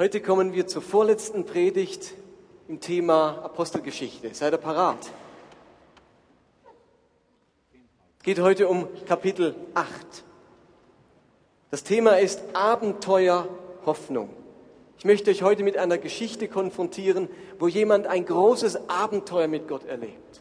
Heute kommen wir zur vorletzten Predigt im Thema Apostelgeschichte. Seid ihr parat? Es geht heute um Kapitel 8. Das Thema ist Abenteuer Hoffnung. Ich möchte euch heute mit einer Geschichte konfrontieren, wo jemand ein großes Abenteuer mit Gott erlebt.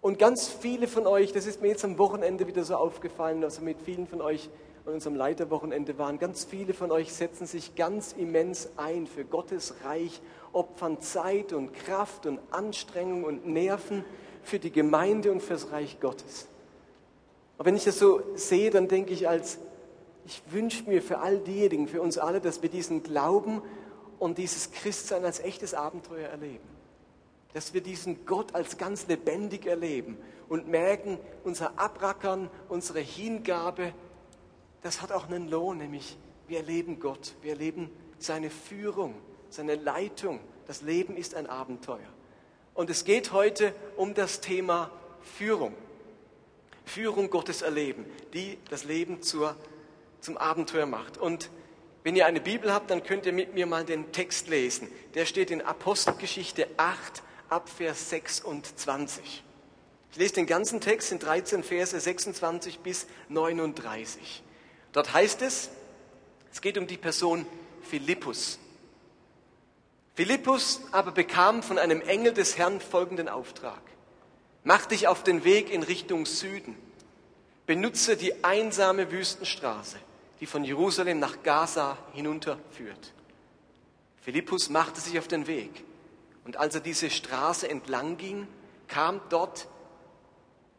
Und ganz viele von euch, das ist mir jetzt am Wochenende wieder so aufgefallen, also mit vielen von euch an unserem Leiterwochenende waren, ganz viele von euch setzen sich ganz immens ein für Gottes Reich, opfern Zeit und Kraft und Anstrengung und Nerven für die Gemeinde und fürs Reich Gottes. Aber wenn ich das so sehe, dann denke ich als, ich wünsche mir für all diejenigen, für uns alle, dass wir diesen Glauben und dieses Christsein als echtes Abenteuer erleben. Dass wir diesen Gott als ganz lebendig erleben und merken, unser Abrackern, unsere Hingabe, das hat auch einen Lohn, nämlich wir erleben Gott, wir erleben seine Führung, seine Leitung. Das Leben ist ein Abenteuer. Und es geht heute um das Thema Führung. Führung Gottes erleben, die das Leben zur, zum Abenteuer macht. Und wenn ihr eine Bibel habt, dann könnt ihr mit mir mal den Text lesen. Der steht in Apostelgeschichte 8 ab Vers 26. Ich lese den ganzen Text in 13 Verse 26 bis 39. Dort heißt es, es geht um die Person Philippus. Philippus aber bekam von einem Engel des Herrn folgenden Auftrag. Mach dich auf den Weg in Richtung Süden. Benutze die einsame Wüstenstraße, die von Jerusalem nach Gaza hinunterführt. Philippus machte sich auf den Weg. Und als er diese Straße entlang ging, kam dort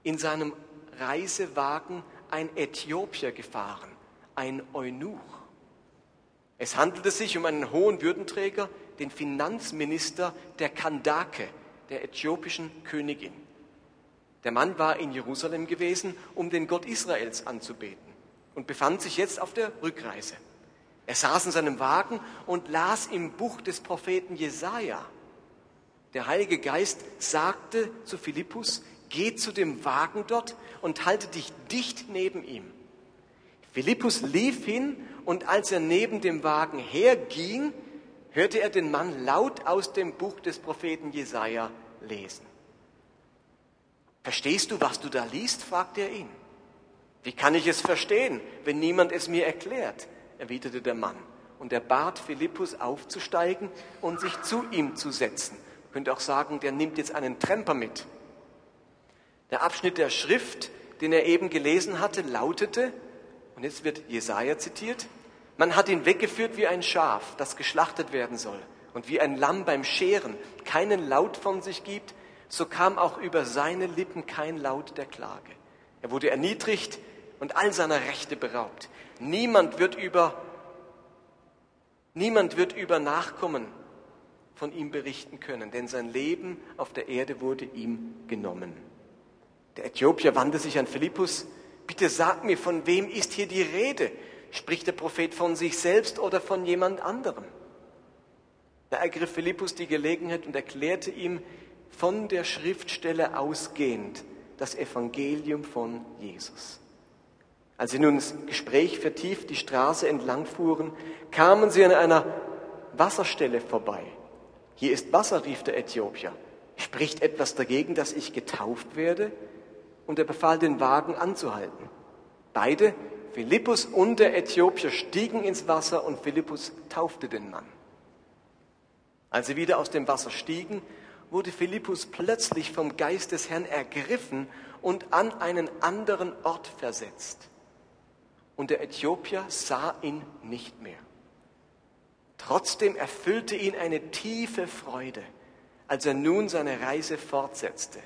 in seinem Reisewagen ein Äthiopier gefahren ein Eunuch. Es handelte sich um einen hohen Würdenträger, den Finanzminister der Kandake, der äthiopischen Königin. Der Mann war in Jerusalem gewesen, um den Gott Israels anzubeten und befand sich jetzt auf der Rückreise. Er saß in seinem Wagen und las im Buch des Propheten Jesaja. Der Heilige Geist sagte zu Philippus: Geh zu dem Wagen dort und halte dich dicht neben ihm. Philippus lief hin und als er neben dem Wagen herging, hörte er den Mann laut aus dem Buch des Propheten Jesaja lesen. Verstehst du, was du da liest? fragte er ihn. Wie kann ich es verstehen, wenn niemand es mir erklärt? erwiderte der Mann. Und er bat Philippus aufzusteigen und sich zu ihm zu setzen. Man könnte auch sagen, der nimmt jetzt einen Tremper mit. Der Abschnitt der Schrift, den er eben gelesen hatte, lautete, und jetzt wird Jesaja zitiert. Man hat ihn weggeführt wie ein Schaf, das geschlachtet werden soll. Und wie ein Lamm beim Scheren keinen Laut von sich gibt, so kam auch über seine Lippen kein Laut der Klage. Er wurde erniedrigt und all seiner Rechte beraubt. Niemand wird über, niemand wird über Nachkommen von ihm berichten können, denn sein Leben auf der Erde wurde ihm genommen. Der Äthiopier wandte sich an Philippus Bitte sag mir, von wem ist hier die Rede? Spricht der Prophet von sich selbst oder von jemand anderem? Da ergriff Philippus die Gelegenheit und erklärte ihm von der Schriftstelle ausgehend das Evangelium von Jesus. Als sie nun das Gespräch vertieft die Straße entlang fuhren, kamen sie an einer Wasserstelle vorbei. Hier ist Wasser, rief der Äthiopier. Spricht etwas dagegen, dass ich getauft werde? Und er befahl den Wagen anzuhalten. Beide, Philippus und der Äthiopier, stiegen ins Wasser und Philippus taufte den Mann. Als sie wieder aus dem Wasser stiegen, wurde Philippus plötzlich vom Geist des Herrn ergriffen und an einen anderen Ort versetzt. Und der Äthiopier sah ihn nicht mehr. Trotzdem erfüllte ihn eine tiefe Freude, als er nun seine Reise fortsetzte.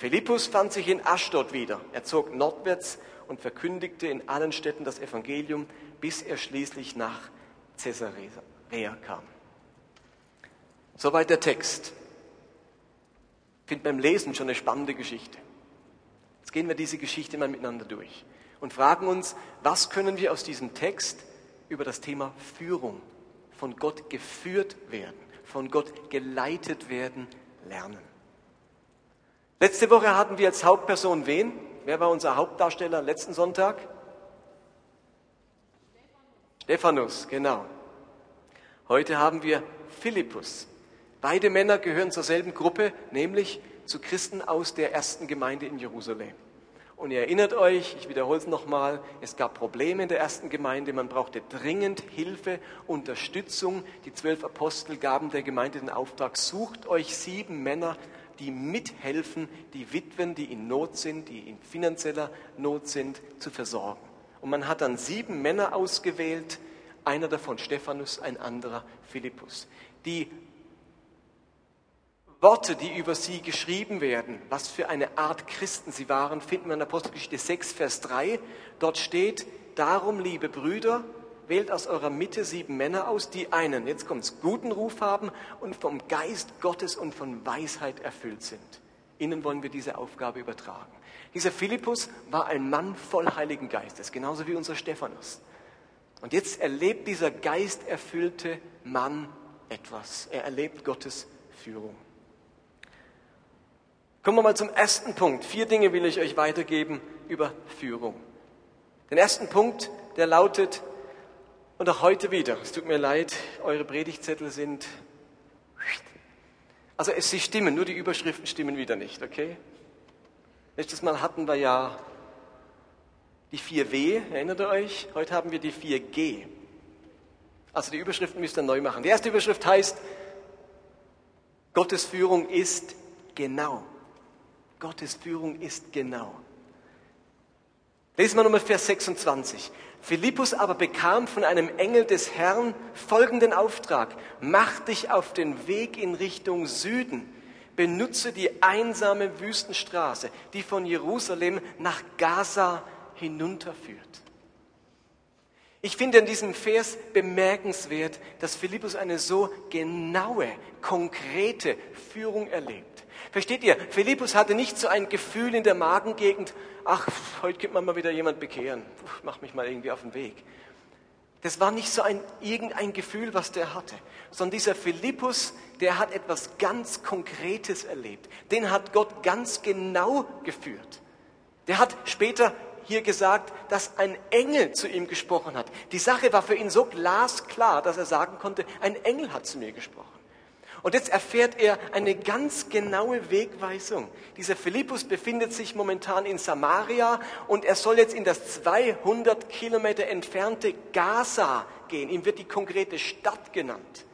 Philippus fand sich in Aschdod wieder. Er zog nordwärts und verkündigte in allen Städten das Evangelium, bis er schließlich nach Caesarea kam. Soweit der Text. Ich finde beim Lesen schon eine spannende Geschichte. Jetzt gehen wir diese Geschichte mal miteinander durch und fragen uns, was können wir aus diesem Text über das Thema Führung, von Gott geführt werden, von Gott geleitet werden, lernen. Letzte Woche hatten wir als Hauptperson wen? Wer war unser Hauptdarsteller letzten Sonntag? Stephanus, genau. Heute haben wir Philippus. Beide Männer gehören zur selben Gruppe, nämlich zu Christen aus der ersten Gemeinde in Jerusalem. Und ihr erinnert euch, ich wiederhole es nochmal, es gab Probleme in der ersten Gemeinde, man brauchte dringend Hilfe, Unterstützung. Die zwölf Apostel gaben der Gemeinde den Auftrag, sucht euch sieben Männer, die mithelfen, die Witwen, die in Not sind, die in finanzieller Not sind, zu versorgen. Und man hat dann sieben Männer ausgewählt, einer davon Stephanus, ein anderer Philippus, die Worte, die über sie geschrieben werden, was für eine Art Christen sie waren, finden wir in Apostelgeschichte 6, Vers 3. Dort steht, darum, liebe Brüder, wählt aus eurer Mitte sieben Männer aus, die einen, jetzt kommt's, guten Ruf haben und vom Geist Gottes und von Weisheit erfüllt sind. Ihnen wollen wir diese Aufgabe übertragen. Dieser Philippus war ein Mann voll Heiligen Geistes, genauso wie unser Stephanus. Und jetzt erlebt dieser geisterfüllte Mann etwas. Er erlebt Gottes Führung. Kommen wir mal zum ersten Punkt. Vier Dinge will ich euch weitergeben über Führung. Den ersten Punkt, der lautet, und auch heute wieder, es tut mir leid, eure Predigtzettel sind, also es, sie stimmen, nur die Überschriften stimmen wieder nicht, okay? Letztes Mal hatten wir ja die 4W, erinnert ihr euch? Heute haben wir die 4G. Also die Überschriften müsst ihr neu machen. Die erste Überschrift heißt, Gottes Führung ist genau. Gottes Führung ist genau. Lesen wir nochmal Vers 26. Philippus aber bekam von einem Engel des Herrn folgenden Auftrag. Mach dich auf den Weg in Richtung Süden. Benutze die einsame Wüstenstraße, die von Jerusalem nach Gaza hinunterführt. Ich finde in diesem Vers bemerkenswert, dass Philippus eine so genaue, konkrete Führung erlebt. Versteht ihr? Philippus hatte nicht so ein Gefühl in der Magengegend, ach, heute könnte man mal wieder jemand bekehren, mach mich mal irgendwie auf den Weg. Das war nicht so ein irgendein Gefühl, was der hatte, sondern dieser Philippus, der hat etwas ganz Konkretes erlebt. Den hat Gott ganz genau geführt. Der hat später hier gesagt, dass ein Engel zu ihm gesprochen hat. Die Sache war für ihn so glasklar, dass er sagen konnte, ein Engel hat zu mir gesprochen. Und jetzt erfährt er eine ganz genaue Wegweisung. Dieser Philippus befindet sich momentan in Samaria und er soll jetzt in das 200 Kilometer entfernte Gaza gehen. Ihm wird die konkrete Stadt genannt.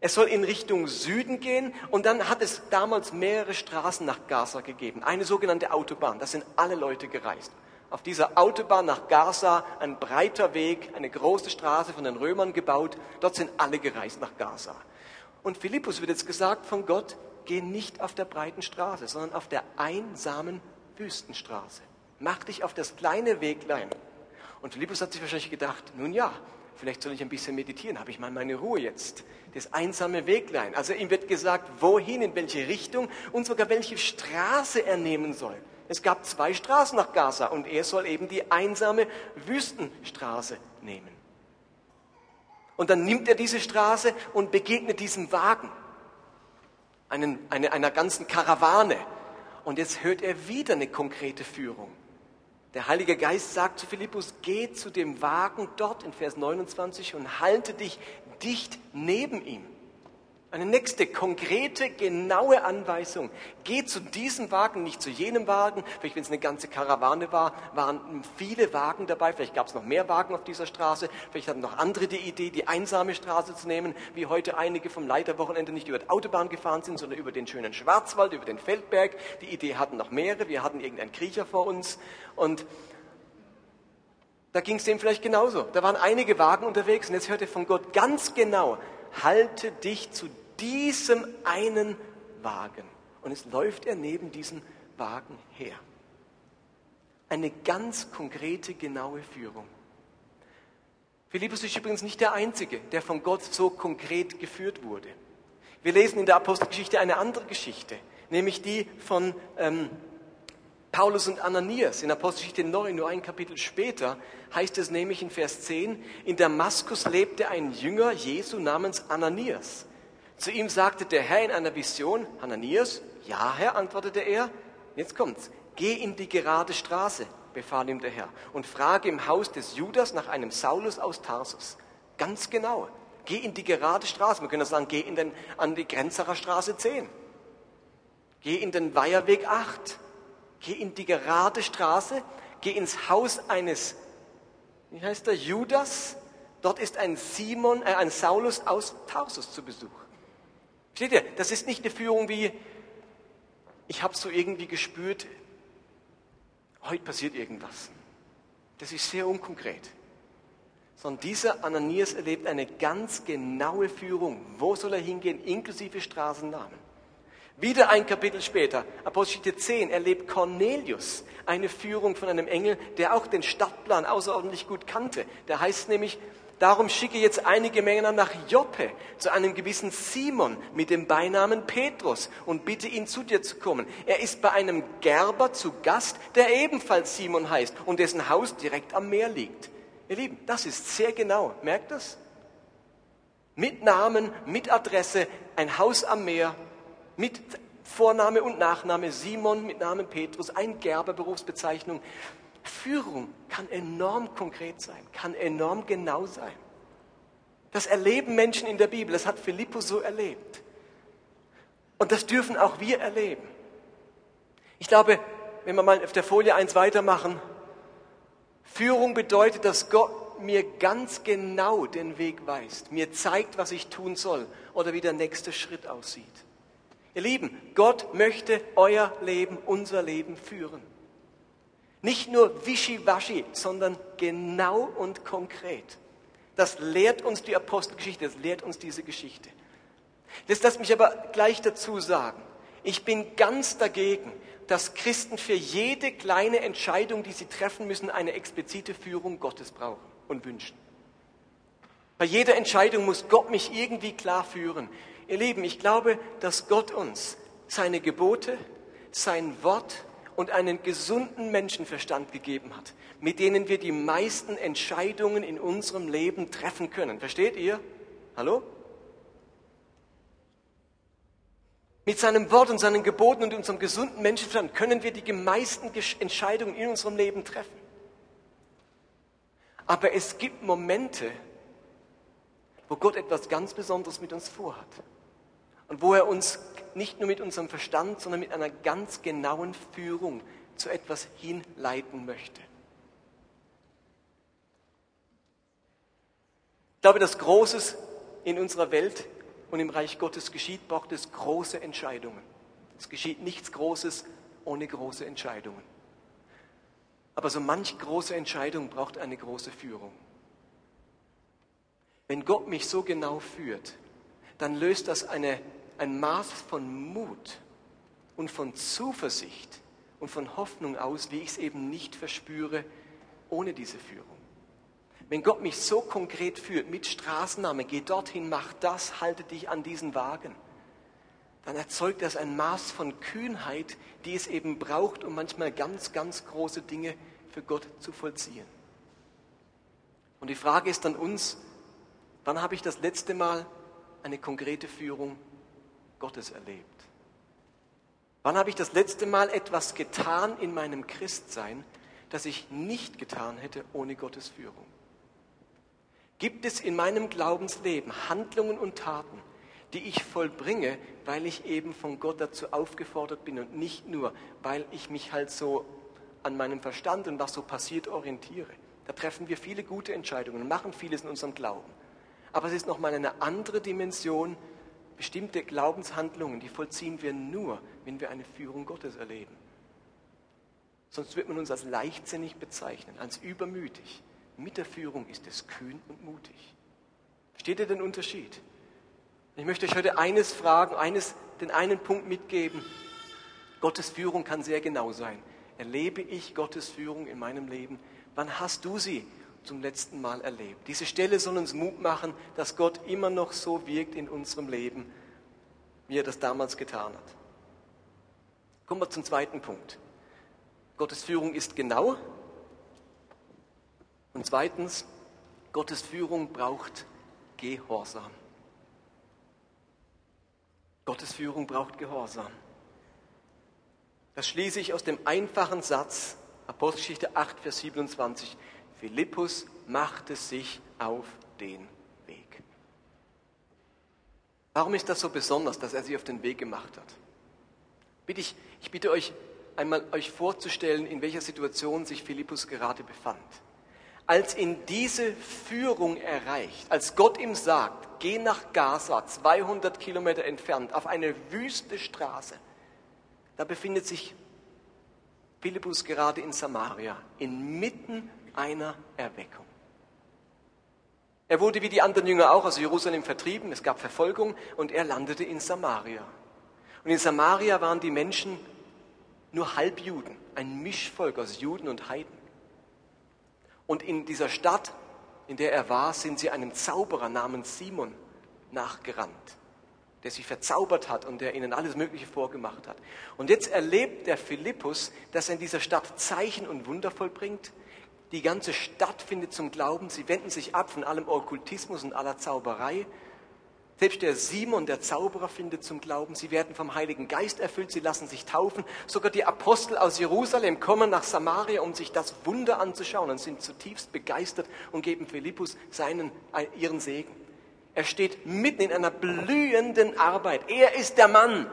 Er soll in Richtung Süden gehen und dann hat es damals mehrere Straßen nach Gaza gegeben. Eine sogenannte Autobahn. Da sind alle Leute gereist. Auf dieser Autobahn nach Gaza ein breiter Weg, eine große Straße von den Römern gebaut. Dort sind alle gereist nach Gaza. Und Philippus wird jetzt gesagt von Gott, geh nicht auf der breiten Straße, sondern auf der einsamen Wüstenstraße. Mach dich auf das kleine Weglein. Und Philippus hat sich wahrscheinlich gedacht, nun ja, vielleicht soll ich ein bisschen meditieren, habe ich mal meine Ruhe jetzt. Das einsame Weglein. Also ihm wird gesagt, wohin, in welche Richtung und sogar welche Straße er nehmen soll. Es gab zwei Straßen nach Gaza und er soll eben die einsame Wüstenstraße nehmen. Und dann nimmt er diese Straße und begegnet diesem Wagen, einen, eine, einer ganzen Karawane. Und jetzt hört er wieder eine konkrete Führung. Der Heilige Geist sagt zu Philippus, geh zu dem Wagen dort in Vers 29 und halte dich dicht neben ihm. Eine nächste konkrete, genaue Anweisung. Geh zu diesem Wagen, nicht zu jenem Wagen. Vielleicht, wenn es eine ganze Karawane war, waren viele Wagen dabei. Vielleicht gab es noch mehr Wagen auf dieser Straße. Vielleicht hatten noch andere die Idee, die einsame Straße zu nehmen, wie heute einige vom Leiterwochenende nicht über die Autobahn gefahren sind, sondern über den schönen Schwarzwald, über den Feldberg. Die Idee hatten noch mehrere. Wir hatten irgendeinen Kriecher vor uns. Und da ging es dem vielleicht genauso. Da waren einige Wagen unterwegs und jetzt hörte von Gott ganz genau, halte dich zu diesem einen Wagen. Und es läuft er neben diesem Wagen her. Eine ganz konkrete, genaue Führung. Philippus ist übrigens nicht der Einzige, der von Gott so konkret geführt wurde. Wir lesen in der Apostelgeschichte eine andere Geschichte, nämlich die von ähm, Paulus und Ananias. In Apostelgeschichte 9, nur ein Kapitel später, heißt es nämlich in Vers 10, in Damaskus lebte ein Jünger Jesu namens Ananias. Zu ihm sagte der Herr in einer Vision, Hananias, ja Herr, antwortete er, jetzt kommt's, geh in die gerade Straße, befahl ihm der Herr, und frage im Haus des Judas nach einem Saulus aus Tarsus. Ganz genau. Geh in die gerade Straße. Man könnte sagen, geh in den, an die Grenzacher Straße 10. Geh in den Weiherweg 8. Geh in die gerade Straße. Geh ins Haus eines, wie heißt der, Judas. Dort ist ein Simon, äh, ein Saulus aus Tarsus zu Besuch. Versteht ihr? Das ist nicht eine Führung wie, ich habe so irgendwie gespürt, heute passiert irgendwas. Das ist sehr unkonkret. Sondern dieser Ananias erlebt eine ganz genaue Führung. Wo soll er hingehen, inklusive Straßennamen? Wieder ein Kapitel später, Apostel 10, erlebt Cornelius eine Führung von einem Engel, der auch den Stadtplan außerordentlich gut kannte. Der heißt nämlich, darum schicke jetzt einige Männer nach Joppe zu einem gewissen Simon mit dem Beinamen Petrus und bitte ihn zu dir zu kommen. Er ist bei einem Gerber zu Gast, der ebenfalls Simon heißt und dessen Haus direkt am Meer liegt. Ihr Lieben, das ist sehr genau. Merkt das? Mit Namen, mit Adresse, ein Haus am Meer, mit Vorname und Nachname, Simon mit Namen Petrus, ein Gerber, Berufsbezeichnung. Führung kann enorm konkret sein, kann enorm genau sein. Das erleben Menschen in der Bibel, das hat Philippus so erlebt. Und das dürfen auch wir erleben. Ich glaube, wenn wir mal auf der Folie eins weitermachen, Führung bedeutet, dass Gott mir ganz genau den Weg weist, mir zeigt, was ich tun soll oder wie der nächste Schritt aussieht. Ihr Lieben, Gott möchte euer Leben, unser Leben führen. Nicht nur wischiwaschi, sondern genau und konkret. Das lehrt uns die Apostelgeschichte, das lehrt uns diese Geschichte. Das lasst mich aber gleich dazu sagen. Ich bin ganz dagegen, dass Christen für jede kleine Entscheidung, die sie treffen müssen, eine explizite Führung Gottes brauchen und wünschen. Bei jeder Entscheidung muss Gott mich irgendwie klar führen. Ihr Lieben, ich glaube, dass Gott uns seine Gebote, sein Wort und einen gesunden Menschenverstand gegeben hat, mit denen wir die meisten Entscheidungen in unserem Leben treffen können. Versteht ihr? Hallo? Mit seinem Wort und seinen Geboten und unserem gesunden Menschenverstand können wir die meisten Entscheidungen in unserem Leben treffen. Aber es gibt Momente, wo Gott etwas ganz Besonderes mit uns vorhat. Und wo er uns nicht nur mit unserem Verstand, sondern mit einer ganz genauen Führung zu etwas hinleiten möchte. Ich glaube, dass Großes in unserer Welt und im Reich Gottes geschieht, braucht es große Entscheidungen. Es geschieht nichts Großes ohne große Entscheidungen. Aber so manch große Entscheidung braucht eine große Führung. Wenn Gott mich so genau führt, dann löst das eine, ein Maß von Mut und von Zuversicht und von Hoffnung aus, wie ich es eben nicht verspüre ohne diese Führung. Wenn Gott mich so konkret führt, mit Straßenname, geh dorthin, mach das, halte dich an diesen Wagen, dann erzeugt das ein Maß von Kühnheit, die es eben braucht, um manchmal ganz, ganz große Dinge für Gott zu vollziehen. Und die Frage ist an uns, wann habe ich das letzte Mal eine konkrete Führung Gottes erlebt? Wann habe ich das letzte Mal etwas getan in meinem Christsein, das ich nicht getan hätte ohne Gottes Führung? Gibt es in meinem Glaubensleben Handlungen und Taten, die ich vollbringe, weil ich eben von Gott dazu aufgefordert bin und nicht nur, weil ich mich halt so an meinem Verstand und was so passiert orientiere? Da treffen wir viele gute Entscheidungen und machen vieles in unserem Glauben. Aber es ist nochmal eine andere Dimension. Bestimmte Glaubenshandlungen, die vollziehen wir nur, wenn wir eine Führung Gottes erleben. Sonst wird man uns als leichtsinnig bezeichnen, als übermütig. Mit der Führung ist es kühn und mutig. Versteht ihr den Unterschied? Ich möchte euch heute eines fragen, eines, den einen Punkt mitgeben. Gottes Führung kann sehr genau sein. Erlebe ich Gottes Führung in meinem Leben? Wann hast du sie zum letzten Mal erlebt? Diese Stelle soll uns Mut machen, dass Gott immer noch so wirkt in unserem Leben, wie er das damals getan hat. Kommen wir zum zweiten Punkt. Gottes Führung ist genau, und zweitens, Gottes Führung braucht Gehorsam. Gottes Führung braucht Gehorsam. Das schließe ich aus dem einfachen Satz, Apostelgeschichte 8, Vers 27. Philippus machte sich auf den Weg. Warum ist das so besonders, dass er sich auf den Weg gemacht hat? Bitte ich, ich bitte euch einmal euch vorzustellen, in welcher Situation sich Philippus gerade befand. Als ihn diese Führung erreicht, als Gott ihm sagt, geh nach Gaza, 200 Kilometer entfernt, auf eine wüste Straße, da befindet sich Philippus gerade in Samaria, inmitten einer Erweckung. Er wurde wie die anderen Jünger auch aus Jerusalem vertrieben, es gab Verfolgung und er landete in Samaria. Und in Samaria waren die Menschen nur Halbjuden, ein Mischvolk aus Juden und Heiden. Und in dieser Stadt, in der er war, sind sie einem Zauberer namens Simon nachgerannt, der sie verzaubert hat und der ihnen alles Mögliche vorgemacht hat. Und jetzt erlebt der Philippus, dass er in dieser Stadt Zeichen und Wunder vollbringt. Die ganze Stadt findet zum Glauben, sie wenden sich ab von allem Okkultismus und aller Zauberei selbst der Simon, der Zauberer, findet zum Glauben. Sie werden vom Heiligen Geist erfüllt, sie lassen sich taufen. Sogar die Apostel aus Jerusalem kommen nach Samaria, um sich das Wunder anzuschauen und sind zutiefst begeistert und geben Philippus seinen, äh, ihren Segen. Er steht mitten in einer blühenden Arbeit. Er ist der Mann.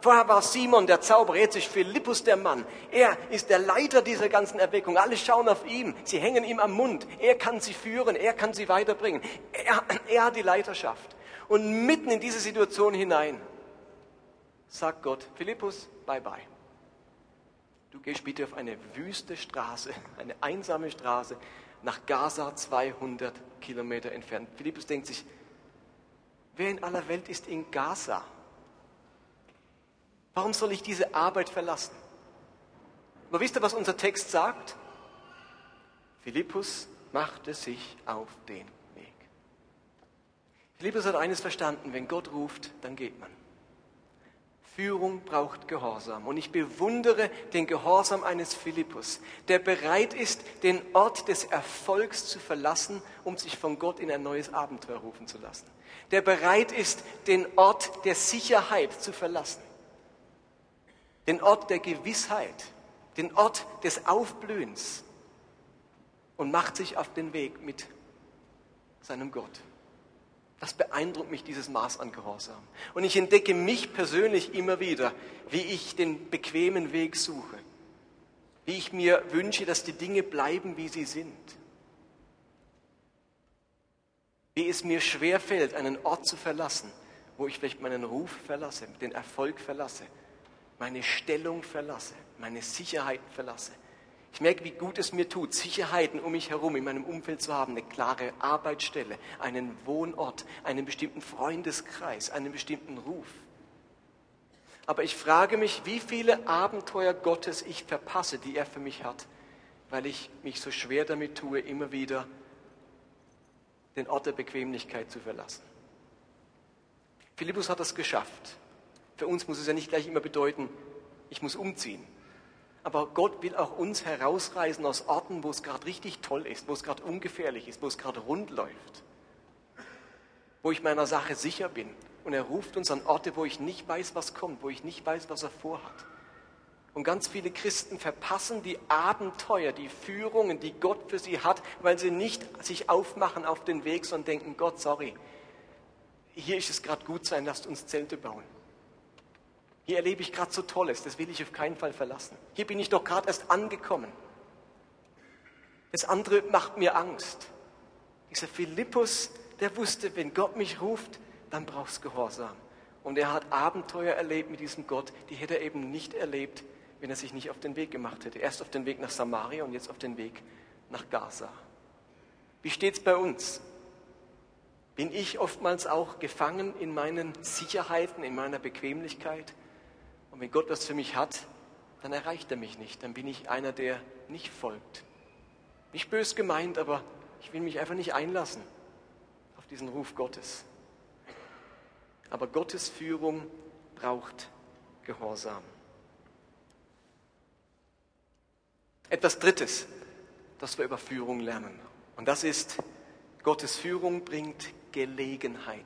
Vorher war Simon der Zauberer, jetzt ist Philippus der Mann. Er ist der Leiter dieser ganzen Erweckung. Alle schauen auf ihn. Sie hängen ihm am Mund. Er kann sie führen. Er kann sie weiterbringen. Er, er hat die Leiterschaft. Und mitten in diese Situation hinein sagt Gott, Philippus, bye bye. Du gehst bitte auf eine wüste Straße, eine einsame Straße nach Gaza 200 Kilometer entfernt. Philippus denkt sich, wer in aller Welt ist in Gaza? Warum soll ich diese Arbeit verlassen? Aber wisst ihr, was unser Text sagt? Philippus machte sich auf den Philippus hat eines verstanden, wenn Gott ruft, dann geht man. Führung braucht Gehorsam. Und ich bewundere den Gehorsam eines Philippus, der bereit ist, den Ort des Erfolgs zu verlassen, um sich von Gott in ein neues Abenteuer rufen zu lassen. Der bereit ist, den Ort der Sicherheit zu verlassen. Den Ort der Gewissheit. Den Ort des Aufblühens. Und macht sich auf den Weg mit seinem Gott. Das beeindruckt mich, dieses Maß an Gehorsam. Und ich entdecke mich persönlich immer wieder, wie ich den bequemen Weg suche. Wie ich mir wünsche, dass die Dinge bleiben, wie sie sind. Wie es mir schwerfällt, einen Ort zu verlassen, wo ich vielleicht meinen Ruf verlasse, den Erfolg verlasse, meine Stellung verlasse, meine Sicherheiten verlasse. Ich merke, wie gut es mir tut, Sicherheiten um mich herum in meinem Umfeld zu haben, eine klare Arbeitsstelle, einen Wohnort, einen bestimmten Freundeskreis, einen bestimmten Ruf. Aber ich frage mich, wie viele Abenteuer Gottes ich verpasse, die er für mich hat, weil ich mich so schwer damit tue, immer wieder den Ort der Bequemlichkeit zu verlassen. Philippus hat das geschafft. Für uns muss es ja nicht gleich immer bedeuten, ich muss umziehen. Aber Gott will auch uns herausreißen aus Orten, wo es gerade richtig toll ist, wo es gerade ungefährlich ist, wo es gerade rund läuft, wo ich meiner Sache sicher bin. Und er ruft uns an Orte, wo ich nicht weiß, was kommt, wo ich nicht weiß, was er vorhat. Und ganz viele Christen verpassen die Abenteuer, die Führungen, die Gott für sie hat, weil sie nicht sich aufmachen auf den Weg, sondern denken, Gott, sorry, hier ist es gerade gut sein, lasst uns Zelte bauen. Hier erlebe ich gerade so Tolles, das will ich auf keinen Fall verlassen. Hier bin ich doch gerade erst angekommen. Das andere macht mir Angst. Dieser Philippus, der wusste, wenn Gott mich ruft, dann brauchst Gehorsam. Und er hat Abenteuer erlebt mit diesem Gott, die hätte er eben nicht erlebt, wenn er sich nicht auf den Weg gemacht hätte. Erst auf den Weg nach Samaria und jetzt auf den Weg nach Gaza. Wie steht es bei uns? Bin ich oftmals auch gefangen in meinen Sicherheiten, in meiner Bequemlichkeit? Und wenn Gott was für mich hat, dann erreicht er mich nicht. Dann bin ich einer, der nicht folgt. Nicht bös gemeint, aber ich will mich einfach nicht einlassen auf diesen Ruf Gottes. Aber Gottes Führung braucht Gehorsam. Etwas Drittes, das wir über Führung lernen. Und das ist, Gottes Führung bringt Gelegenheiten.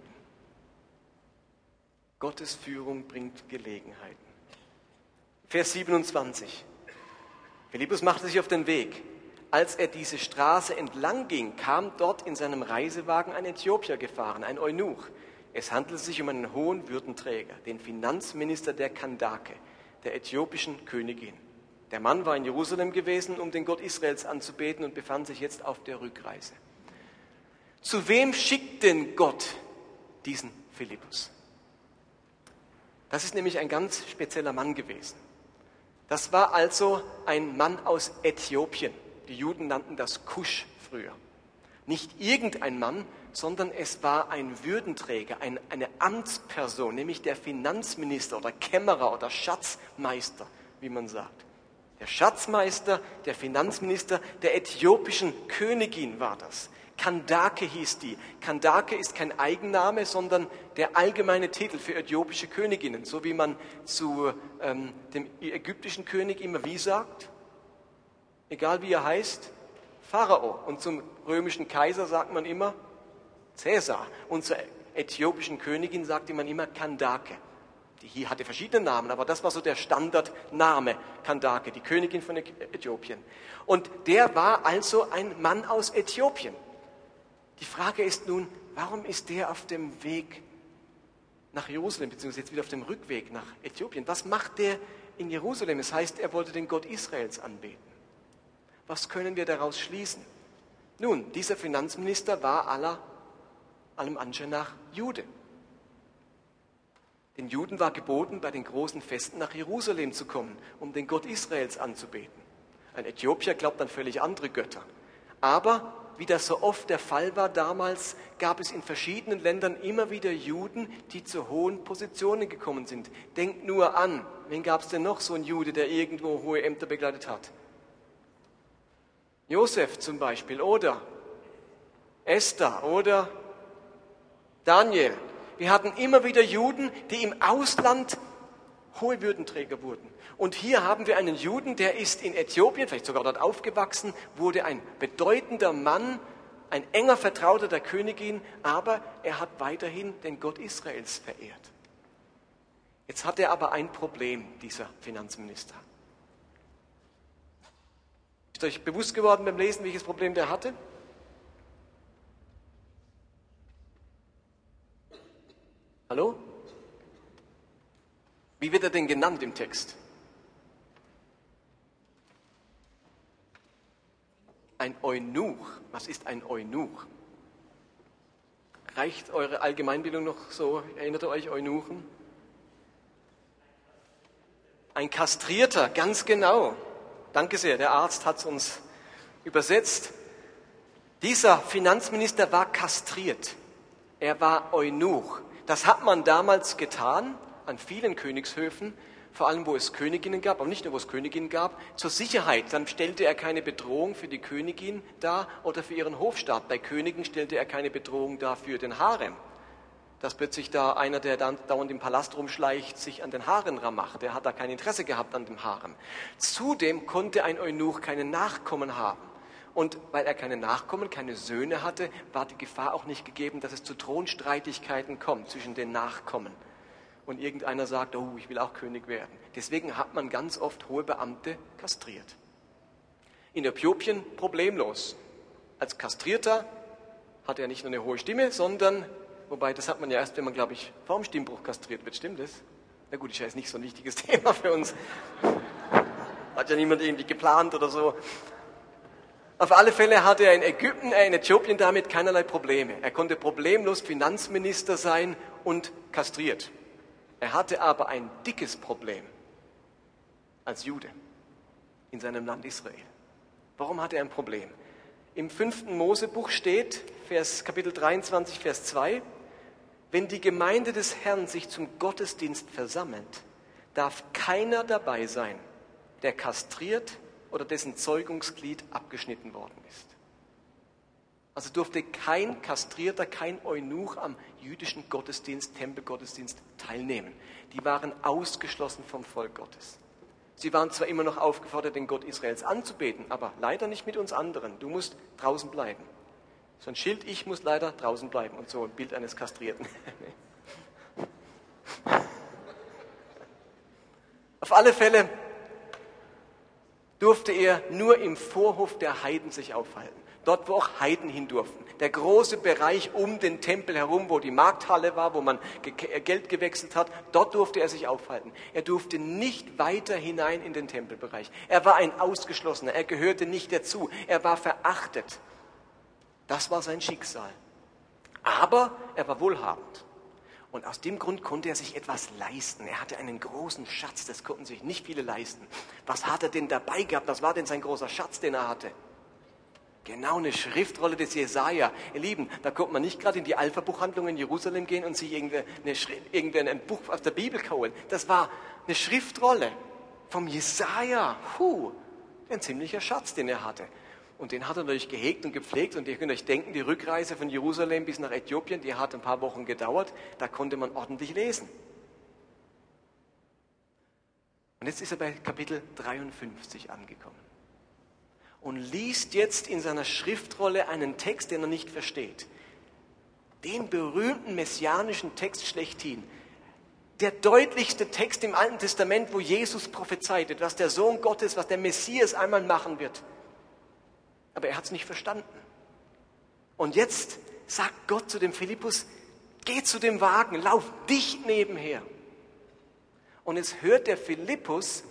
Gottes Führung bringt Gelegenheiten. Vers 27. Philippus machte sich auf den Weg. Als er diese Straße entlang ging, kam dort in seinem Reisewagen ein Äthiopier gefahren, ein Eunuch, Es handelte sich um einen hohen Würdenträger, den Finanzminister der Kandake, der äthiopischen Königin. Der Mann war in Jerusalem gewesen, um den Gott Israels anzubeten und befand sich jetzt auf der Rückreise. Zu wem schickt denn Gott diesen Philippus? Das ist nämlich ein ganz spezieller Mann gewesen. Das war also ein Mann aus Äthiopien. Die Juden nannten das Kusch früher. Nicht irgendein Mann, sondern es war ein Würdenträger, ein, eine Amtsperson, nämlich der Finanzminister oder Kämmerer oder Schatzmeister, wie man sagt. Der Schatzmeister, der Finanzminister der äthiopischen Königin war das. Kandake hieß die. Kandake ist kein Eigenname, sondern der allgemeine Titel für äthiopische Königinnen, so wie man zu ähm, dem ägyptischen König immer wie sagt, egal wie er heißt, Pharao. Und zum römischen Kaiser sagt man immer Cäsar. Und zur äthiopischen Königin sagte man immer Kandake. Die hatte verschiedene Namen, aber das war so der Standardname, Kandake, die Königin von Äthiopien. Und der war also ein Mann aus Äthiopien. Die Frage ist nun, warum ist der auf dem Weg nach Jerusalem, beziehungsweise jetzt wieder auf dem Rückweg nach Äthiopien? Was macht der in Jerusalem? Es das heißt, er wollte den Gott Israels anbeten. Was können wir daraus schließen? Nun, dieser Finanzminister war aller, allem Anschein nach Jude. Den Juden war geboten, bei den großen Festen nach Jerusalem zu kommen, um den Gott Israels anzubeten. Ein Äthiopier glaubt an völlig andere Götter. Aber wie das so oft der Fall war damals, gab es in verschiedenen Ländern immer wieder Juden, die zu hohen Positionen gekommen sind. Denkt nur an, wen gab es denn noch so einen Jude, der irgendwo hohe Ämter begleitet hat? Josef zum Beispiel oder Esther oder Daniel. Wir hatten immer wieder Juden, die im Ausland hohe Würdenträger wurden. Und hier haben wir einen Juden, der ist in Äthiopien, vielleicht sogar dort aufgewachsen, wurde ein bedeutender Mann, ein enger Vertrauter der Königin, aber er hat weiterhin den Gott Israels verehrt. Jetzt hat er aber ein Problem, dieser Finanzminister. Ist euch bewusst geworden beim Lesen, welches Problem der hatte? Hallo? Wie wird er denn genannt im Text? Ein Eunuch. Was ist ein Eunuch? Reicht eure Allgemeinbildung noch so? Erinnert ihr euch Eunuchen? Ein Kastrierter, ganz genau. Danke sehr, der Arzt hat es uns übersetzt. Dieser Finanzminister war kastriert. Er war Eunuch. Das hat man damals getan an vielen Königshöfen, vor allem wo es Königinnen gab, aber nicht nur wo es Königinnen gab, zur Sicherheit. Dann stellte er keine Bedrohung für die Königin dar oder für ihren Hofstaat. Bei Königen stellte er keine Bedrohung dar für den Harem. Dass plötzlich da einer, der dann dauernd im Palast rumschleicht, sich an den Haaren macht. Der hat da kein Interesse gehabt an dem Harem. Zudem konnte ein Eunuch keine Nachkommen haben. Und weil er keine Nachkommen, keine Söhne hatte, war die Gefahr auch nicht gegeben, dass es zu Thronstreitigkeiten kommt zwischen den Nachkommen und irgendeiner sagt, oh, ich will auch König werden. Deswegen hat man ganz oft hohe Beamte kastriert. In Äthiopien problemlos. Als Kastrierter hat er nicht nur eine hohe Stimme, sondern, wobei das hat man ja erst, wenn man, glaube ich, vorm Stimmbruch kastriert wird. Stimmt das? Na gut, ja jetzt nicht so ein wichtiges Thema für uns. Hat ja niemand irgendwie geplant oder so. Auf alle Fälle hatte er in Ägypten, äh, in Äthiopien damit keinerlei Probleme. Er konnte problemlos Finanzminister sein und kastriert. Er hatte aber ein dickes Problem als Jude in seinem Land Israel. Warum hatte er ein Problem? Im fünften Mosebuch steht, Vers, Kapitel 23, Vers 2, wenn die Gemeinde des Herrn sich zum Gottesdienst versammelt, darf keiner dabei sein, der kastriert oder dessen Zeugungsglied abgeschnitten worden ist. Also durfte kein Kastrierter, kein Eunuch am jüdischen Gottesdienst, Tempelgottesdienst teilnehmen. Die waren ausgeschlossen vom Volk Gottes. Sie waren zwar immer noch aufgefordert, den Gott Israels anzubeten, aber leider nicht mit uns anderen. Du musst draußen bleiben. So ein Schild, ich muss leider draußen bleiben und so ein Bild eines Kastrierten. Auf alle Fälle durfte er nur im Vorhof der Heiden sich aufhalten. Dort, wo auch Heiden hin durften. Der große Bereich um den Tempel herum, wo die Markthalle war, wo man äh, Geld gewechselt hat, dort durfte er sich aufhalten. Er durfte nicht weiter hinein in den Tempelbereich. Er war ein Ausgeschlossener. Er gehörte nicht dazu. Er war verachtet. Das war sein Schicksal. Aber er war wohlhabend. Und aus dem Grund konnte er sich etwas leisten. Er hatte einen großen Schatz, das konnten sich nicht viele leisten. Was hat er denn dabei gehabt? Was war denn sein großer Schatz, den er hatte? Genau eine Schriftrolle des Jesaja. Ihr Lieben, da kommt man nicht gerade in die Alpha-Buchhandlung in Jerusalem gehen und sich irgendein ein Buch aus der Bibel holen. Das war eine Schriftrolle vom Jesaja. Puh, ein ziemlicher Schatz, den er hatte. Und den hat er natürlich gehegt und gepflegt. Und ihr könnt euch denken, die Rückreise von Jerusalem bis nach Äthiopien, die hat ein paar Wochen gedauert. Da konnte man ordentlich lesen. Und jetzt ist er bei Kapitel 53 angekommen und liest jetzt in seiner Schriftrolle einen Text, den er nicht versteht. Den berühmten messianischen Text schlechthin. Der deutlichste Text im Alten Testament, wo Jesus prophezeitet, was der Sohn Gottes, was der Messias einmal machen wird. Aber er hat es nicht verstanden. Und jetzt sagt Gott zu dem Philippus, geh zu dem Wagen, lauf dicht nebenher. Und es hört der Philippus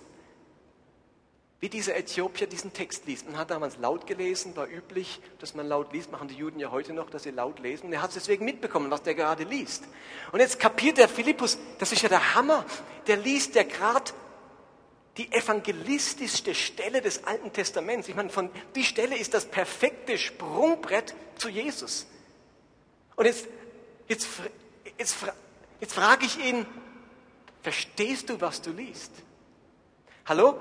wie dieser Äthiopier diesen Text liest. Man hat damals laut gelesen, war üblich, dass man laut liest, machen die Juden ja heute noch, dass sie laut lesen. Und er hat es deswegen mitbekommen, was der gerade liest. Und jetzt kapiert der Philippus, das ist ja der Hammer, der liest ja gerade die evangelistischste Stelle des Alten Testaments. Ich meine, von, die Stelle ist das perfekte Sprungbrett zu Jesus. Und jetzt, jetzt, jetzt, jetzt frage ich ihn, verstehst du, was du liest? Hallo?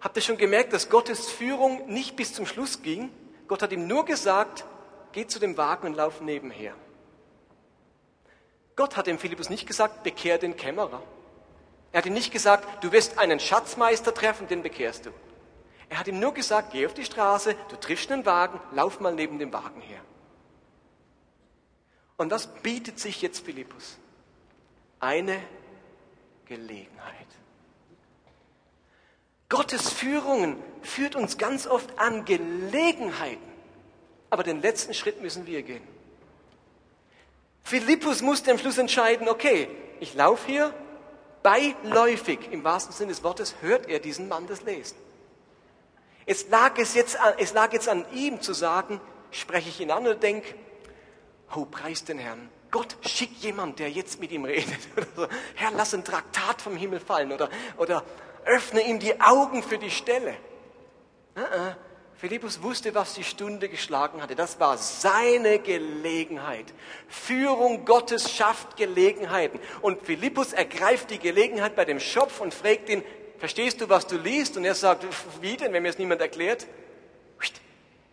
Habt ihr schon gemerkt, dass Gottes Führung nicht bis zum Schluss ging? Gott hat ihm nur gesagt, geh zu dem Wagen und lauf nebenher. Gott hat dem Philippus nicht gesagt, bekehr den Kämmerer. Er hat ihm nicht gesagt, du wirst einen Schatzmeister treffen, den bekehrst du. Er hat ihm nur gesagt, geh auf die Straße, du triffst einen Wagen, lauf mal neben dem Wagen her. Und was bietet sich jetzt Philippus? Eine Gelegenheit. Gottes Führungen führt uns ganz oft an Gelegenheiten. Aber den letzten Schritt müssen wir gehen. Philippus musste am Schluss entscheiden, okay, ich laufe hier, beiläufig, im wahrsten Sinne des Wortes, hört er diesen Mann das Lesen. Es lag, es, jetzt an, es lag jetzt an ihm zu sagen, spreche ich ihn an und denke, oh, preis den Herrn. Gott schickt jemand, der jetzt mit ihm redet. Herr, lass ein Traktat vom Himmel fallen. Oder, oder öffne ihm die Augen für die Stelle. Uh. Philippus wusste, was die Stunde geschlagen hatte. Das war seine Gelegenheit. Führung Gottes schafft Gelegenheiten. Und Philippus ergreift die Gelegenheit bei dem Schopf und fragt ihn, verstehst du, was du liest? Und er sagt, wie denn, wenn mir es niemand erklärt?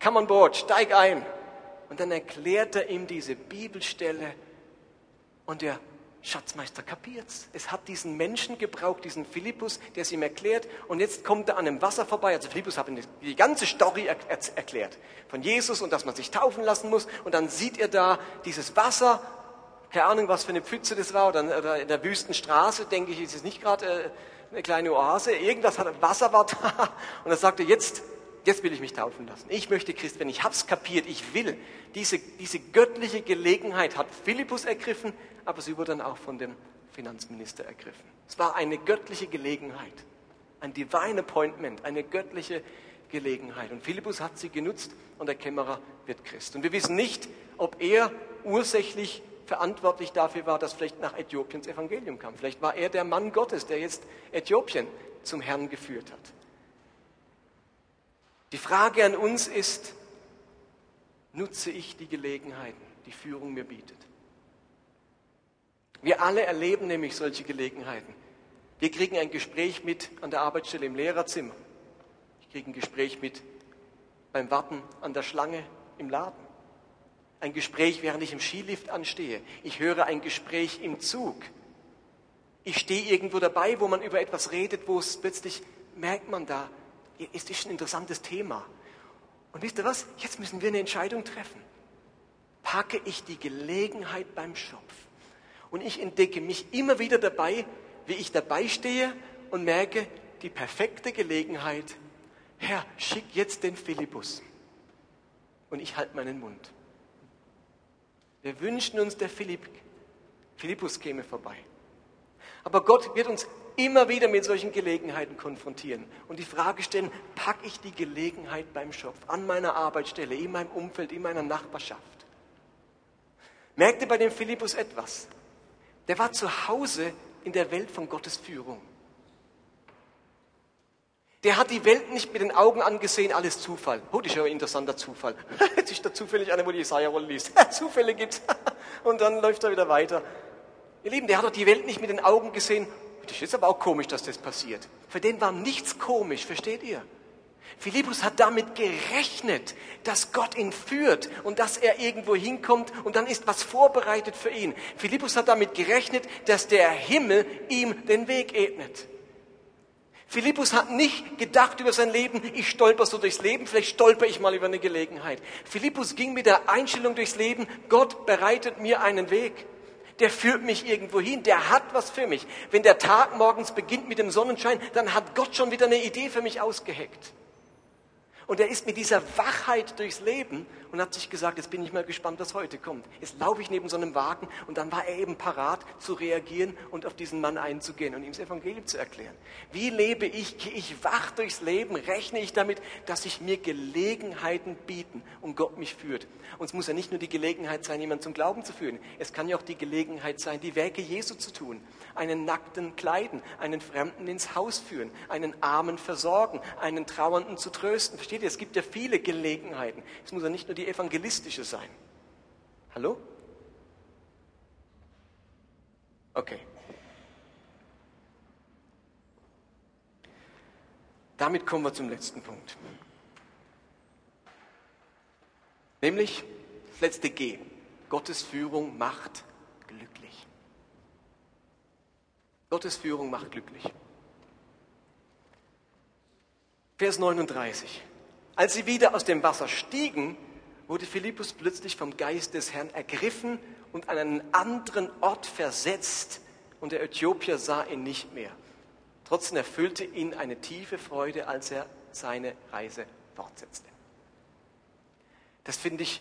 Come on board, steig ein. Und dann erklärt er ihm diese Bibelstelle und er Schatzmeister kapiert's. Es hat diesen Menschen gebraucht, diesen Philippus, der es ihm erklärt. Und jetzt kommt er an einem Wasser vorbei. Also Philippus hat ihm die ganze Story er er erklärt. Von Jesus und dass man sich taufen lassen muss. Und dann sieht er da dieses Wasser. Keine Ahnung, was für eine Pfütze das war. Oder, in der Wüstenstraße, denke ich, ist es nicht gerade äh, eine kleine Oase. Irgendwas hat, Wasser war da. Und er sagte, jetzt, jetzt will ich mich taufen lassen. Ich möchte Christ werden. Ich hab's kapiert. Ich will. Diese, diese göttliche Gelegenheit hat Philippus ergriffen aber sie wurde dann auch von dem Finanzminister ergriffen. Es war eine göttliche Gelegenheit, ein Divine Appointment, eine göttliche Gelegenheit. Und Philippus hat sie genutzt und der Kämmerer wird Christ. Und wir wissen nicht, ob er ursächlich verantwortlich dafür war, dass vielleicht nach Äthiopien das Evangelium kam. Vielleicht war er der Mann Gottes, der jetzt Äthiopien zum Herrn geführt hat. Die Frage an uns ist, nutze ich die Gelegenheiten, die Führung mir bietet? Wir alle erleben nämlich solche Gelegenheiten. Wir kriegen ein Gespräch mit an der Arbeitsstelle im Lehrerzimmer. Ich kriege ein Gespräch mit beim Warten an der Schlange im Laden. Ein Gespräch, während ich im Skilift anstehe. Ich höre ein Gespräch im Zug. Ich stehe irgendwo dabei, wo man über etwas redet, wo es plötzlich merkt man da, es ist ein interessantes Thema. Und wisst ihr was? Jetzt müssen wir eine Entscheidung treffen. Packe ich die Gelegenheit beim Schopf? Und ich entdecke mich immer wieder dabei, wie ich dabei stehe und merke, die perfekte Gelegenheit, Herr, schick jetzt den Philippus. und ich halte meinen Mund. Wir wünschen uns, der Philipp, Philippus käme vorbei. Aber Gott wird uns immer wieder mit solchen Gelegenheiten konfrontieren und die Frage stellen, packe ich die Gelegenheit beim Schopf, an meiner Arbeitsstelle, in meinem Umfeld, in meiner Nachbarschaft? Merkte bei dem Philippus etwas? Der war zu Hause in der Welt von Gottes Führung. Der hat die Welt nicht mit den Augen angesehen, alles Zufall. Oh, das ist ja ein interessanter Zufall. Jetzt ist da zufällig einer, wo die Jesaja-Rolle liest. Zufälle gibt's. Und dann läuft er wieder weiter. Ihr Lieben, der hat doch die Welt nicht mit den Augen gesehen. Das ist aber auch komisch, dass das passiert. Für den war nichts komisch, versteht ihr? Philippus hat damit gerechnet, dass Gott ihn führt und dass er irgendwo hinkommt und dann ist was vorbereitet für ihn. Philippus hat damit gerechnet, dass der Himmel ihm den Weg ebnet. Philippus hat nicht gedacht über sein Leben, ich stolper so durchs Leben, vielleicht stolper ich mal über eine Gelegenheit. Philippus ging mit der Einstellung durchs Leben, Gott bereitet mir einen Weg. Der führt mich irgendwo hin, der hat was für mich. Wenn der Tag morgens beginnt mit dem Sonnenschein, dann hat Gott schon wieder eine Idee für mich ausgeheckt. Und er ist mit dieser Wachheit durchs Leben und hat sich gesagt, jetzt bin ich mal gespannt, was heute kommt. Jetzt laufe ich neben so einem Wagen und dann war er eben parat zu reagieren und auf diesen Mann einzugehen und ihm das Evangelium zu erklären. Wie lebe ich? Gehe ich wach durchs Leben? Rechne ich damit, dass sich mir Gelegenheiten bieten und Gott mich führt? Und es muss ja nicht nur die Gelegenheit sein, jemanden zum Glauben zu führen. Es kann ja auch die Gelegenheit sein, die Werke Jesu zu tun. Einen Nackten kleiden, einen Fremden ins Haus führen, einen Armen versorgen, einen Trauernden zu trösten. Versteht ihr? Es gibt ja viele Gelegenheiten. Es muss ja nicht nur die evangelistische sein. Hallo? Okay. Damit kommen wir zum letzten Punkt. Nämlich das letzte G. Gottes Führung macht glücklich. Gottes Führung macht glücklich. Vers 39. Als sie wieder aus dem Wasser stiegen, wurde Philippus plötzlich vom Geist des Herrn ergriffen und an einen anderen Ort versetzt, und der Äthiopier sah ihn nicht mehr. Trotzdem erfüllte ihn eine tiefe Freude, als er seine Reise fortsetzte. Das finde ich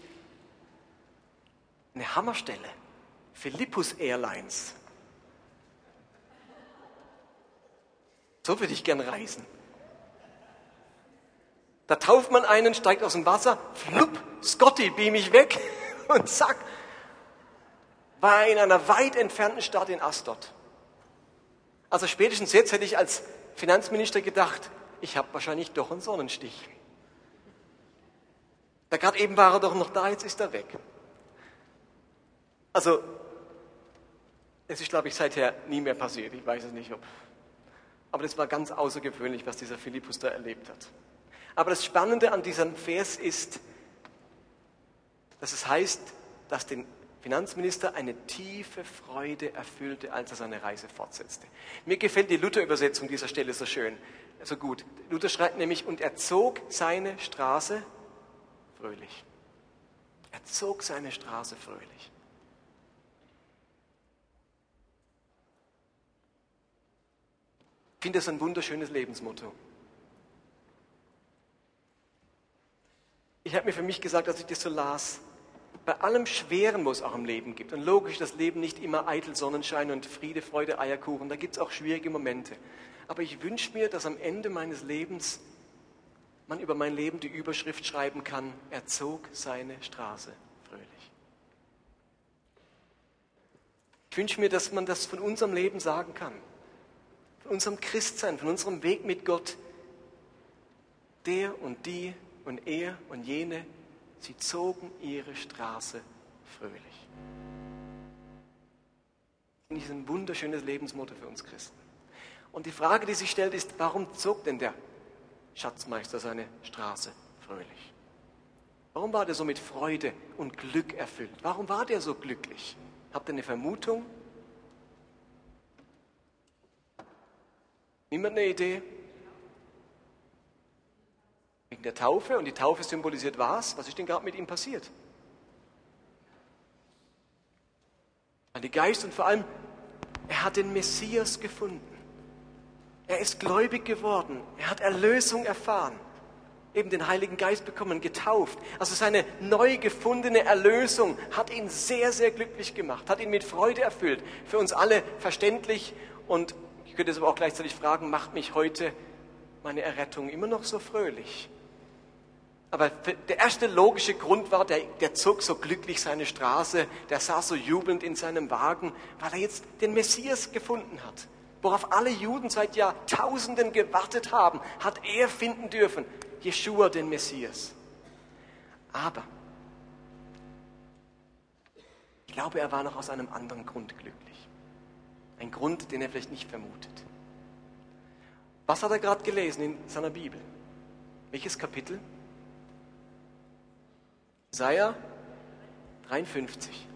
eine Hammerstelle. Philippus Airlines. So würde ich gern reisen. Da tauft man einen, steigt aus dem Wasser, flupp, Scotty, beam ich weg und zack, war er in einer weit entfernten Stadt in Astot. Also spätestens jetzt hätte ich als Finanzminister gedacht, ich habe wahrscheinlich doch einen Sonnenstich. Da gerade eben war er doch noch da, jetzt ist er weg. Also, es ist, glaube ich, seither nie mehr passiert. Ich weiß es nicht, ob. Aber das war ganz außergewöhnlich, was dieser Philippus da erlebt hat. Aber das Spannende an diesem Vers ist, dass es heißt, dass den Finanzminister eine tiefe Freude erfüllte, als er seine Reise fortsetzte. Mir gefällt die Luther-Übersetzung dieser Stelle so schön, so gut. Luther schreibt nämlich, und er zog seine Straße fröhlich. Er zog seine Straße fröhlich. Ich finde das ein wunderschönes Lebensmotto. Ich habe mir für mich gesagt, als ich das so las, bei allem Schweren, wo es auch im Leben gibt, und logisch, das Leben nicht immer eitel Sonnenschein und Friede, Freude, Eierkuchen, da gibt es auch schwierige Momente. Aber ich wünsche mir, dass am Ende meines Lebens man über mein Leben die Überschrift schreiben kann, er zog seine Straße fröhlich. Ich wünsche mir, dass man das von unserem Leben sagen kann, von unserem Christsein, von unserem Weg mit Gott. Der und die und er und jene, sie zogen ihre Straße fröhlich. Das ist ein wunderschönes Lebensmotto für uns Christen. Und die Frage, die sich stellt, ist, warum zog denn der Schatzmeister seine Straße fröhlich? Warum war der so mit Freude und Glück erfüllt? Warum war der so glücklich? Habt ihr eine Vermutung? Niemand eine Idee? Wegen der Taufe. Und die Taufe symbolisiert was? Was ist denn gerade mit ihm passiert? Die Geist und vor allem, er hat den Messias gefunden. Er ist gläubig geworden. Er hat Erlösung erfahren. eben den Heiligen Geist bekommen, getauft. Also seine neu gefundene Erlösung hat ihn sehr, sehr glücklich gemacht, hat ihn mit Freude erfüllt. Für uns alle verständlich und ich könnte es aber auch gleichzeitig fragen, macht mich heute meine Errettung immer noch so fröhlich? Aber der erste logische Grund war, der, der zog so glücklich seine Straße, der saß so jubelnd in seinem Wagen, weil er jetzt den Messias gefunden hat. Worauf alle Juden seit Jahrtausenden gewartet haben, hat er finden dürfen. Jeshua, den Messias. Aber ich glaube, er war noch aus einem anderen Grund glücklich. Ein Grund, den er vielleicht nicht vermutet. Was hat er gerade gelesen in seiner Bibel? Welches Kapitel? Jesaja 53.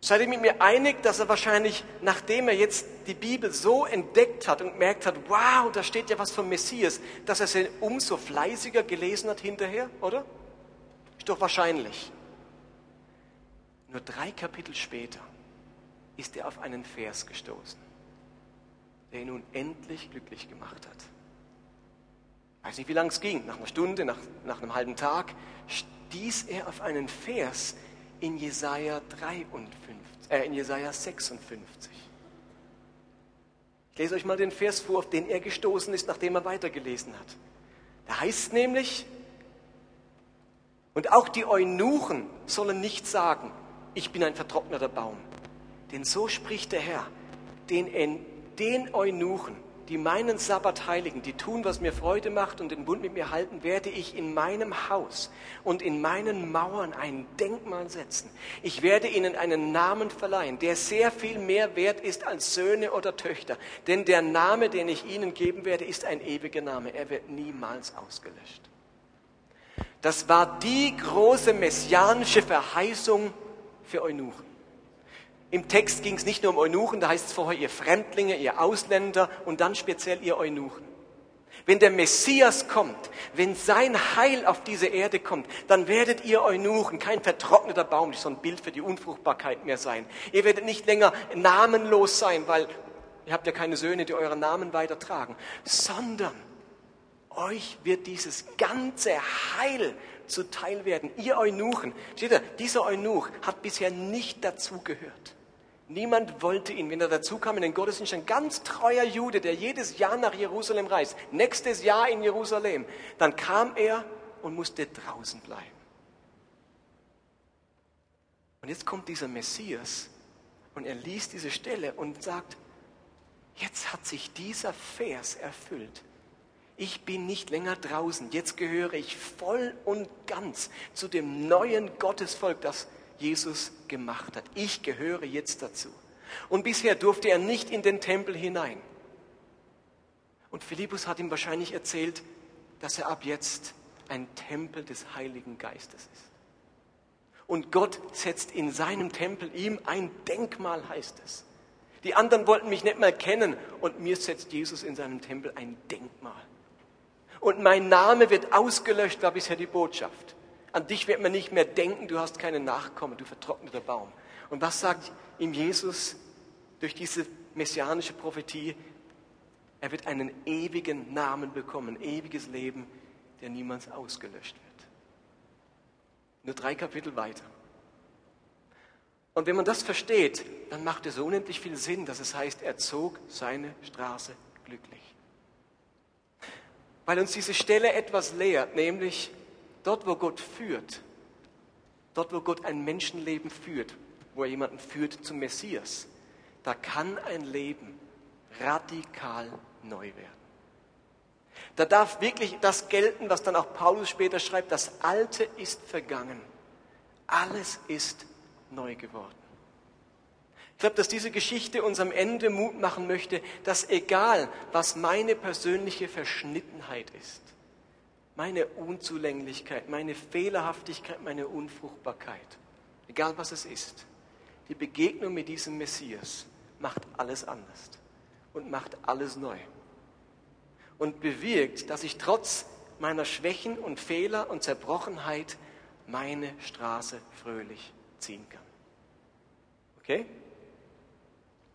Seid ihr mit mir einig, dass er wahrscheinlich, nachdem er jetzt die Bibel so entdeckt hat und gemerkt hat, wow, da steht ja was vom Messias, dass er sie umso fleißiger gelesen hat hinterher, oder? Ist doch wahrscheinlich. Nur drei Kapitel später ist er auf einen Vers gestoßen, der ihn nun endlich glücklich gemacht hat weiß nicht, wie lange es ging, nach einer Stunde, nach, nach einem halben Tag, stieß er auf einen Vers in Jesaja 53, äh, in Jesaja 56. Ich lese euch mal den Vers vor, auf den er gestoßen ist, nachdem er weitergelesen hat. Da heißt es nämlich, und auch die Eunuchen sollen nicht sagen, ich bin ein vertrockneter Baum. Denn so spricht der Herr, den, den Eunuchen, die meinen Sabbat heiligen, die tun, was mir Freude macht und den Bund mit mir halten, werde ich in meinem Haus und in meinen Mauern ein Denkmal setzen. Ich werde ihnen einen Namen verleihen, der sehr viel mehr wert ist als Söhne oder Töchter. Denn der Name, den ich ihnen geben werde, ist ein ewiger Name. Er wird niemals ausgelöscht. Das war die große messianische Verheißung für Eunuchen. Im Text ging es nicht nur um Eunuchen, da heißt es vorher ihr Fremdlinge, ihr Ausländer und dann speziell ihr Eunuchen. Wenn der Messias kommt, wenn sein Heil auf diese Erde kommt, dann werdet ihr Eunuchen kein vertrockneter Baum, nicht so ein Bild für die Unfruchtbarkeit mehr sein. Ihr werdet nicht länger namenlos sein, weil ihr habt ja keine Söhne, die euren Namen weitertragen, sondern euch wird dieses ganze Heil zuteil werden. Ihr Eunuchen, seht ihr, dieser Eunuch hat bisher nicht dazugehört. Niemand wollte ihn, wenn er dazu kam in den Gottesdienst, ein ganz treuer Jude, der jedes Jahr nach Jerusalem reist, nächstes Jahr in Jerusalem, dann kam er und musste draußen bleiben. Und jetzt kommt dieser Messias und er liest diese Stelle und sagt, jetzt hat sich dieser Vers erfüllt. Ich bin nicht länger draußen, jetzt gehöre ich voll und ganz zu dem neuen Gottesvolk, das Jesus gemacht hat. Ich gehöre jetzt dazu. Und bisher durfte er nicht in den Tempel hinein. Und Philippus hat ihm wahrscheinlich erzählt, dass er ab jetzt ein Tempel des Heiligen Geistes ist. Und Gott setzt in seinem Tempel ihm ein Denkmal, heißt es. Die anderen wollten mich nicht mal kennen und mir setzt Jesus in seinem Tempel ein Denkmal. Und mein Name wird ausgelöscht, war bisher die Botschaft. An dich wird man nicht mehr denken, du hast keine Nachkommen, du vertrockneter Baum. Und was sagt ihm Jesus durch diese messianische Prophetie? Er wird einen ewigen Namen bekommen, ewiges Leben, der niemals ausgelöscht wird. Nur drei Kapitel weiter. Und wenn man das versteht, dann macht es so unendlich viel Sinn, dass es heißt, er zog seine Straße glücklich. Weil uns diese Stelle etwas lehrt, nämlich Dort, wo Gott führt, dort, wo Gott ein Menschenleben führt, wo er jemanden führt zum Messias, da kann ein Leben radikal neu werden. Da darf wirklich das gelten, was dann auch Paulus später schreibt, das Alte ist vergangen, alles ist neu geworden. Ich glaube, dass diese Geschichte uns am Ende Mut machen möchte, dass egal, was meine persönliche Verschnittenheit ist, meine Unzulänglichkeit, meine Fehlerhaftigkeit, meine Unfruchtbarkeit, egal was es ist, die Begegnung mit diesem Messias macht alles anders und macht alles neu. Und bewirkt, dass ich trotz meiner Schwächen und Fehler und Zerbrochenheit meine Straße fröhlich ziehen kann. Okay?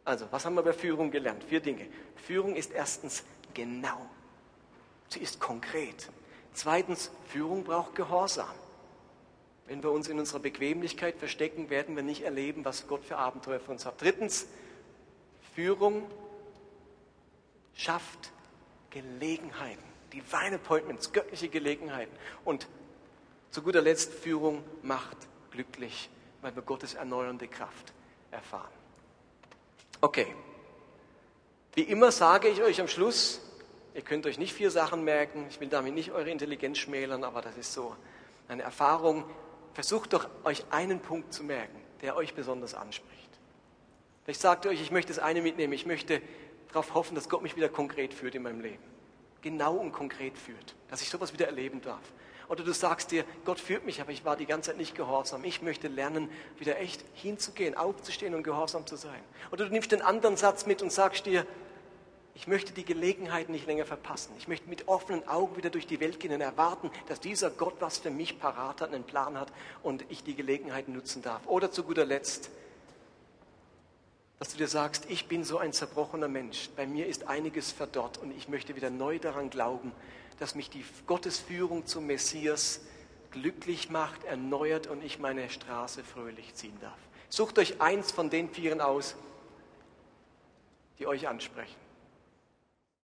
Also, was haben wir bei Führung gelernt? Vier Dinge. Führung ist erstens genau. Sie ist konkret. Zweitens, Führung braucht Gehorsam. Wenn wir uns in unserer Bequemlichkeit verstecken, werden wir nicht erleben, was Gott für Abenteuer für uns hat. Drittens, Führung schafft Gelegenheiten, Divine Appointments, göttliche Gelegenheiten. Und zu guter Letzt, Führung macht glücklich, weil wir Gottes erneuernde Kraft erfahren. Okay. Wie immer sage ich euch am Schluss, ihr könnt euch nicht vier Sachen merken, ich will damit nicht eure Intelligenz schmälern, aber das ist so eine Erfahrung. Versucht doch euch einen Punkt zu merken, der euch besonders anspricht. Vielleicht sagt ihr euch, ich möchte das eine mitnehmen, ich möchte darauf hoffen, dass Gott mich wieder konkret führt in meinem Leben. Genau und konkret führt, dass ich sowas wieder erleben darf. Oder du sagst dir, Gott führt mich, aber ich war die ganze Zeit nicht gehorsam. Ich möchte lernen, wieder echt hinzugehen, aufzustehen und gehorsam zu sein. Oder du nimmst den anderen Satz mit und sagst dir, ich möchte die Gelegenheit nicht länger verpassen. Ich möchte mit offenen Augen wieder durch die Welt gehen und erwarten, dass dieser Gott was für mich parat hat, einen Plan hat und ich die Gelegenheit nutzen darf. Oder zu guter Letzt, dass du dir sagst, ich bin so ein zerbrochener Mensch, bei mir ist einiges verdorrt und ich möchte wieder neu daran glauben, dass mich die Gottesführung zum Messias glücklich macht, erneuert und ich meine Straße fröhlich ziehen darf. Sucht euch eins von den Vieren aus, die euch ansprechen.